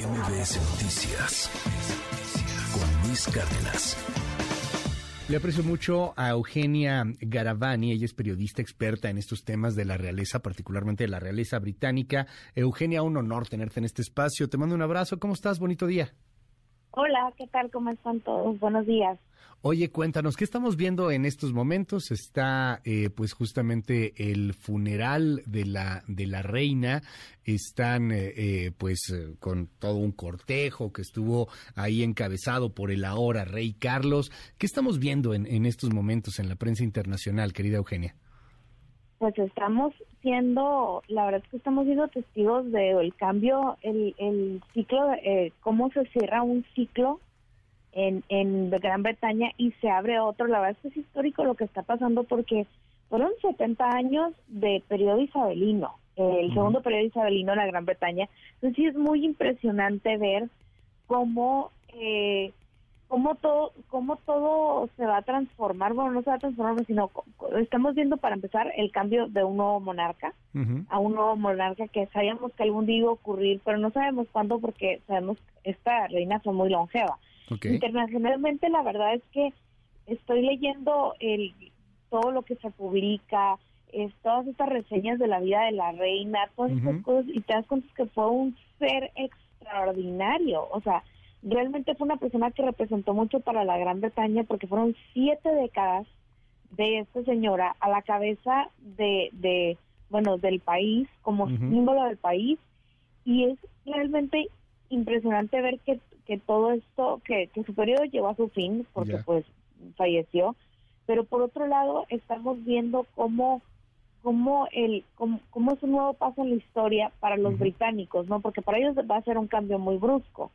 MBS Noticias con Luis Cárdenas. Le aprecio mucho a Eugenia Garavani, ella es periodista experta en estos temas de la realeza, particularmente de la realeza británica. Eugenia, un honor tenerte en este espacio. Te mando un abrazo. ¿Cómo estás? Bonito día. Hola, ¿qué tal? ¿Cómo están todos? Buenos días. Oye, cuéntanos, ¿qué estamos viendo en estos momentos? Está eh, pues justamente el funeral de la, de la reina, están eh, eh, pues con todo un cortejo que estuvo ahí encabezado por el ahora rey Carlos. ¿Qué estamos viendo en, en estos momentos en la prensa internacional, querida Eugenia? Pues estamos siendo, la verdad es que estamos siendo testigos del cambio, el, el ciclo, eh, cómo se cierra un ciclo en, en Gran Bretaña y se abre otro. La verdad es que es histórico lo que está pasando porque fueron 70 años de periodo isabelino, el segundo periodo isabelino en la Gran Bretaña. Entonces sí es muy impresionante ver cómo eh, cómo todo cómo todo se va a transformar bueno no se va a transformar sino estamos viendo para empezar el cambio de un nuevo monarca a un nuevo monarca que sabíamos que algún día iba a ocurrir pero no sabemos cuándo porque sabemos que esta reina fue muy longeva. Internacionalmente la verdad es que estoy leyendo el todo lo que se publica es, todas estas reseñas de la vida de la reina todas estas cosas y te das cuenta que fue un ser extraordinario o sea realmente fue una persona que representó mucho para la Gran Bretaña porque fueron siete décadas de esta señora a la cabeza de, de bueno, del país, como símbolo del país, y es realmente impresionante ver que, que todo esto, que, que su periodo llegó a su fin, porque pues falleció, pero por otro lado estamos viendo cómo cómo el cómo, cómo, es un nuevo paso en la historia para los británicos, ¿no? Porque para ellos va a ser un cambio muy brusco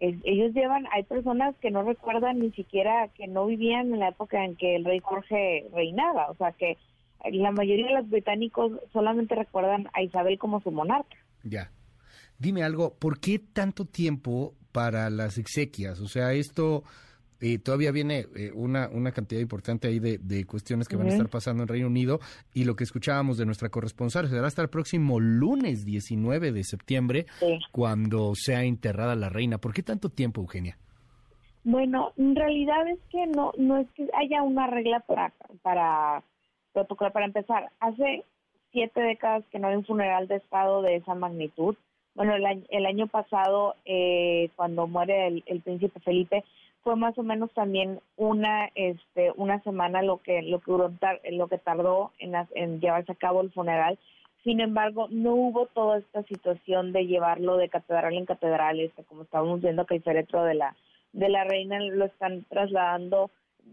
ellos llevan, hay personas que no recuerdan ni siquiera que no vivían en la época en que el rey Jorge reinaba, o sea que la mayoría de los británicos solamente recuerdan a Isabel como su monarca. Ya. Dime algo, ¿por qué tanto tiempo para las exequias? O sea, esto eh, todavía viene eh, una, una cantidad importante ahí de, cuestiones que van a estar pasando en Reino Unido y lo que escuchábamos de nuestra corresponsal será hasta el próximo lunes 19 de septiembre cuando sea enterrada la reina. ¿Por qué tanto tiempo, Eugenia? Bueno, en realidad es que no no es que haya una regla para para para empezar. Hace siete décadas que no hay un funeral de estado de esa magnitud. Bueno, el año, el año pasado, eh, cuando muere el príncipe Felipe, fue más o menos también una este una semana lo que lo que duró lo que tardó en, llevarse a cabo el funeral. Sin embargo no hubo toda esta situación de llevarlo de catedral en catedral este como estábamos viendo que el féretro de la de la reina lo están trasladando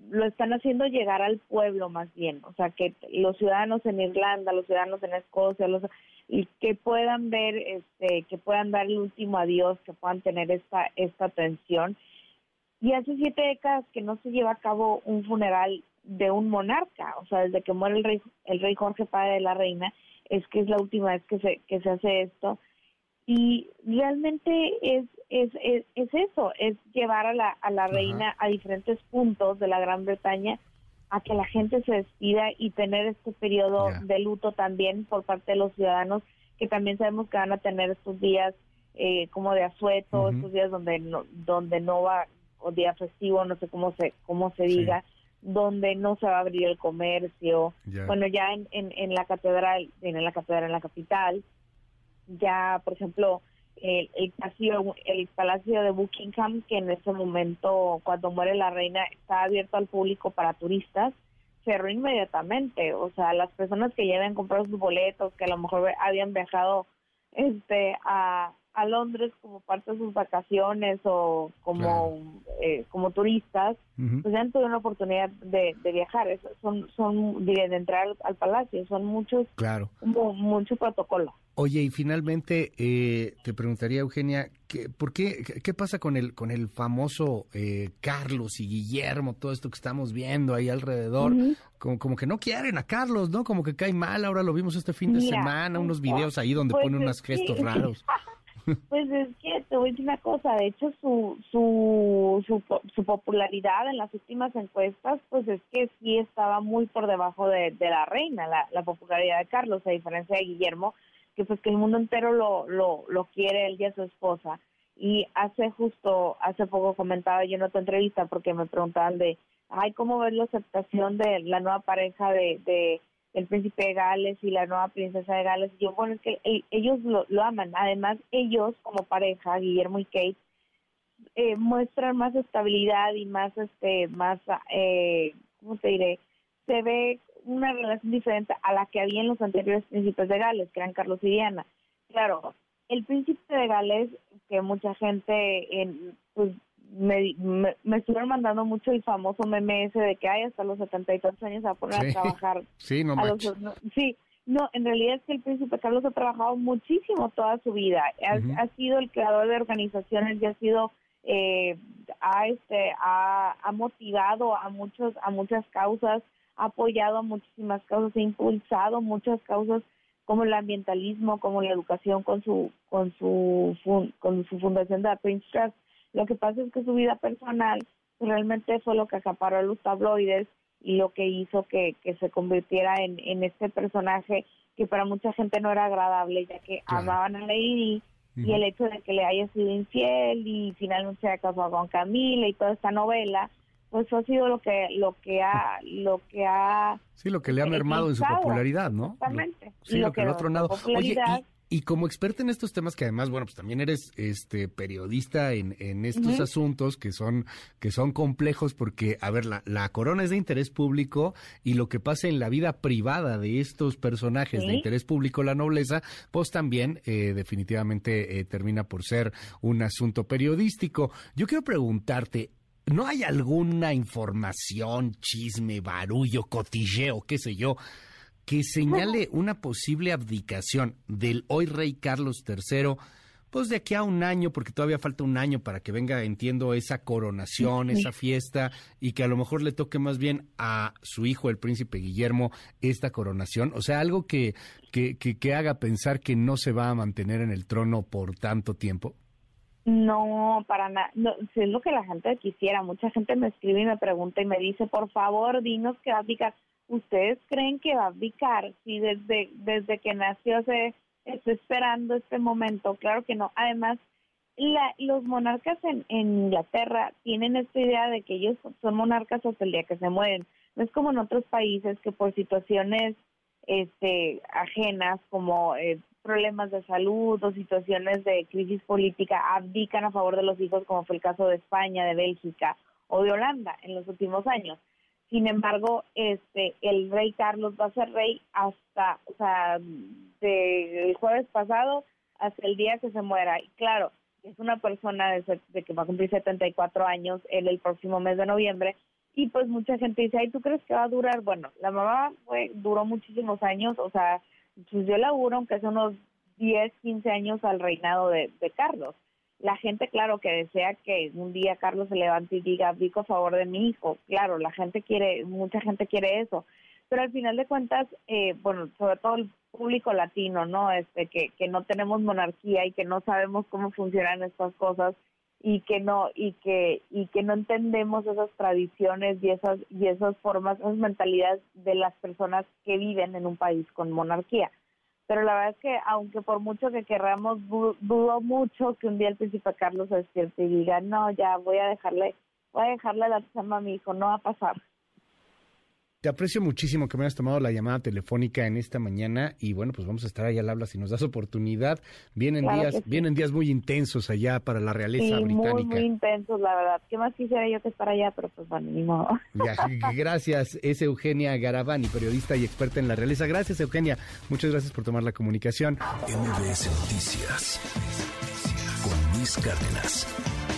lo están haciendo llegar al pueblo más bien, o sea, que los ciudadanos en Irlanda, los ciudadanos en Escocia, los y que puedan ver este que puedan dar el último adiós, que puedan tener esta esta atención y hace siete décadas que no se lleva a cabo un funeral de un monarca, o sea, desde que muere el rey, el rey Jorge, padre de la reina, es que es la última vez que se, que se hace esto. Y realmente es, es, es, eso, es llevar a la, a la reina a diferentes puntos de la Gran Bretaña a que la gente se despida y tener este periodo de luto también por parte de los ciudadanos, que también sabemos que van a tener estos días eh, como de asueto, estos días donde no, donde no va o día festivo, no sé cómo se cómo se diga, donde no se va a abrir el comercio. Bueno, ya en, en, la catedral, en la catedral en la capital, ya, por ejemplo, el, el, palacio, el palacio de Buckingham, que en ese momento, cuando muere la reina, está abierto al público para turistas, cerró inmediatamente. O sea, las personas que ya habían comprado sus boletos, que a lo mejor habían viajado este a, a Londres como parte de sus vacaciones o como eh, como turistas, pues ya han tenido una oportunidad de, viajar. son son de, entrar al, palacio. Son muchos, claro, mucho protocolo. Oye, y finalmente eh, te preguntaría, Eugenia, ¿qué, ¿por qué, qué pasa con el, con el famoso eh, Carlos y Guillermo, todo esto que estamos viendo ahí alrededor? como, como que no quieren a Carlos, ¿no? Como que cae mal, ahora lo vimos este fin de semana, unos videos ahí donde pues pone unos gestos raros. Pues es que te voy a decir una cosa, de hecho su, su, su, popularidad en las últimas encuestas, pues es que sí estaba muy por debajo de, la reina, la, la, popularidad de Carlos, a diferencia de Guillermo, que pues que el mundo entero lo, lo, lo quiere él y a su esposa. Y hace justo, hace poco comentaba yo en otra entrevista porque me preguntaban de, ay, ¿cómo ves la aceptación de la nueva pareja de, de el príncipe de Gales y la nueva princesa de Gales? Yo, bueno, es que ellos lo, lo aman. Además, ellos como pareja, Guillermo y Kate, eh, muestran más estabilidad y más, este, más, eh, ¿cómo te diré? Se ve una relación diferente a la que había en los anteriores príncipes de Gales, que eran Carlos y Diana. Claro, el príncipe de Gales, que mucha gente, en, pues, me, me, estuvieron mandando mucho el famoso meme ese de que hay hasta los setenta y tantos años a poner a trabajar. Sí, no, Sí, no, en realidad es que el príncipe Carlos ha trabajado muchísimo toda su vida. Ha, sido el creador de organizaciones y ha sido eh, ha este ha, ha, motivado a muchos a muchas causas ha apoyado a muchísimas causas ha impulsado muchas causas como el ambientalismo como la educación con su con su con su fundación de la Prince Trust lo que pasa es que su vida personal realmente fue lo que acaparó a los tabloides y lo que hizo que, que se convirtiera en, en este personaje que para mucha gente no era agradable ya que amaban a Lady y el hecho de que le haya sido infiel y finalmente se haya casado con Camila y toda esta novela pues ha sido lo que lo que ha lo que ha sí lo que le ha mermado en su popularidad no exactamente. Sí lo, que, que otro lado. Oye y como experta en estos temas, que además, bueno, pues también eres este periodista en, en estos asuntos que son, que son complejos, porque, a ver, la, la, corona es de interés público y lo que pasa en la vida privada de estos personajes de interés público, la nobleza, pues también eh, definitivamente eh, termina por ser un asunto periodístico. Yo quiero preguntarte, ¿no hay alguna información, chisme, barullo, cotilleo, qué sé yo? Que señale una posible abdicación del hoy rey Carlos III, pues de aquí a un año, porque todavía falta un año para que venga, entiendo, esa coronación, esa fiesta, y que a lo mejor le toque más bien a su hijo, el príncipe Guillermo, esta coronación. O sea, algo que, que, que, haga pensar que no se va a mantener en el trono por tanto tiempo. No, para nada. No, es lo que la gente quisiera. Mucha gente me escribe y me pregunta y me dice, por favor, dinos que va a. ¿ustedes creen que va a abdicar si desde, desde que nació se está esperando este momento? Claro que no. Además, la, los monarcas en, en Inglaterra tienen esta idea de que ellos son monarcas hasta el día que se mueren. No es como en otros países que por situaciones este, ajenas como eh, problemas de salud o situaciones de crisis política abdican a favor de los hijos, como fue el caso de España, de Bélgica o de Holanda en los últimos años. Sin embargo, este, el rey Carlos va a ser rey hasta, o sea, de el jueves pasado hasta el día que se muera. Y claro, es una persona de, que va a cumplir 74 años el próximo mes de noviembre. Y pues mucha gente dice, ay, ¿tú crees que va a durar? Bueno, la mamá fue, duró muchísimos años, o sea, pues yo laburo aunque hace unos 10, 15 años al reinado de Carlos la gente, claro, que desea que un día Carlos se levante y diga, digo a favor de mi hijo. Claro, la gente quiere, mucha gente quiere eso. Pero al final de cuentas, eh, bueno, sobre todo el público latino, ¿no? Este, que, que no tenemos monarquía y que no sabemos cómo funcionan estas cosas y que no y que y que no entendemos esas tradiciones y esas y esas formas, esas mentalidades de las personas que viven en un país con monarquía pero la verdad es que aunque por mucho que querramos, dudo mucho que un día el príncipe Carlos se despierte y diga, no, ya voy a dejarle, voy a dejarle la chamba a mi hijo, no va a pasar. Te aprecio muchísimo que me hayas tomado la llamada telefónica en esta mañana y bueno, pues vamos a estar ahí al habla si nos das oportunidad. Vienen días, vienen días muy intensos allá para la realeza británica. Muy, muy intensos, la verdad. ¿Qué más quisiera yo que estar allá? Pero pues bueno, ni modo. gracias. Es Eugenia Garavani, periodista y experta en la realeza. Gracias, Eugenia. Muchas gracias por tomar la comunicación. MBS Noticias con Luis Cárdenas.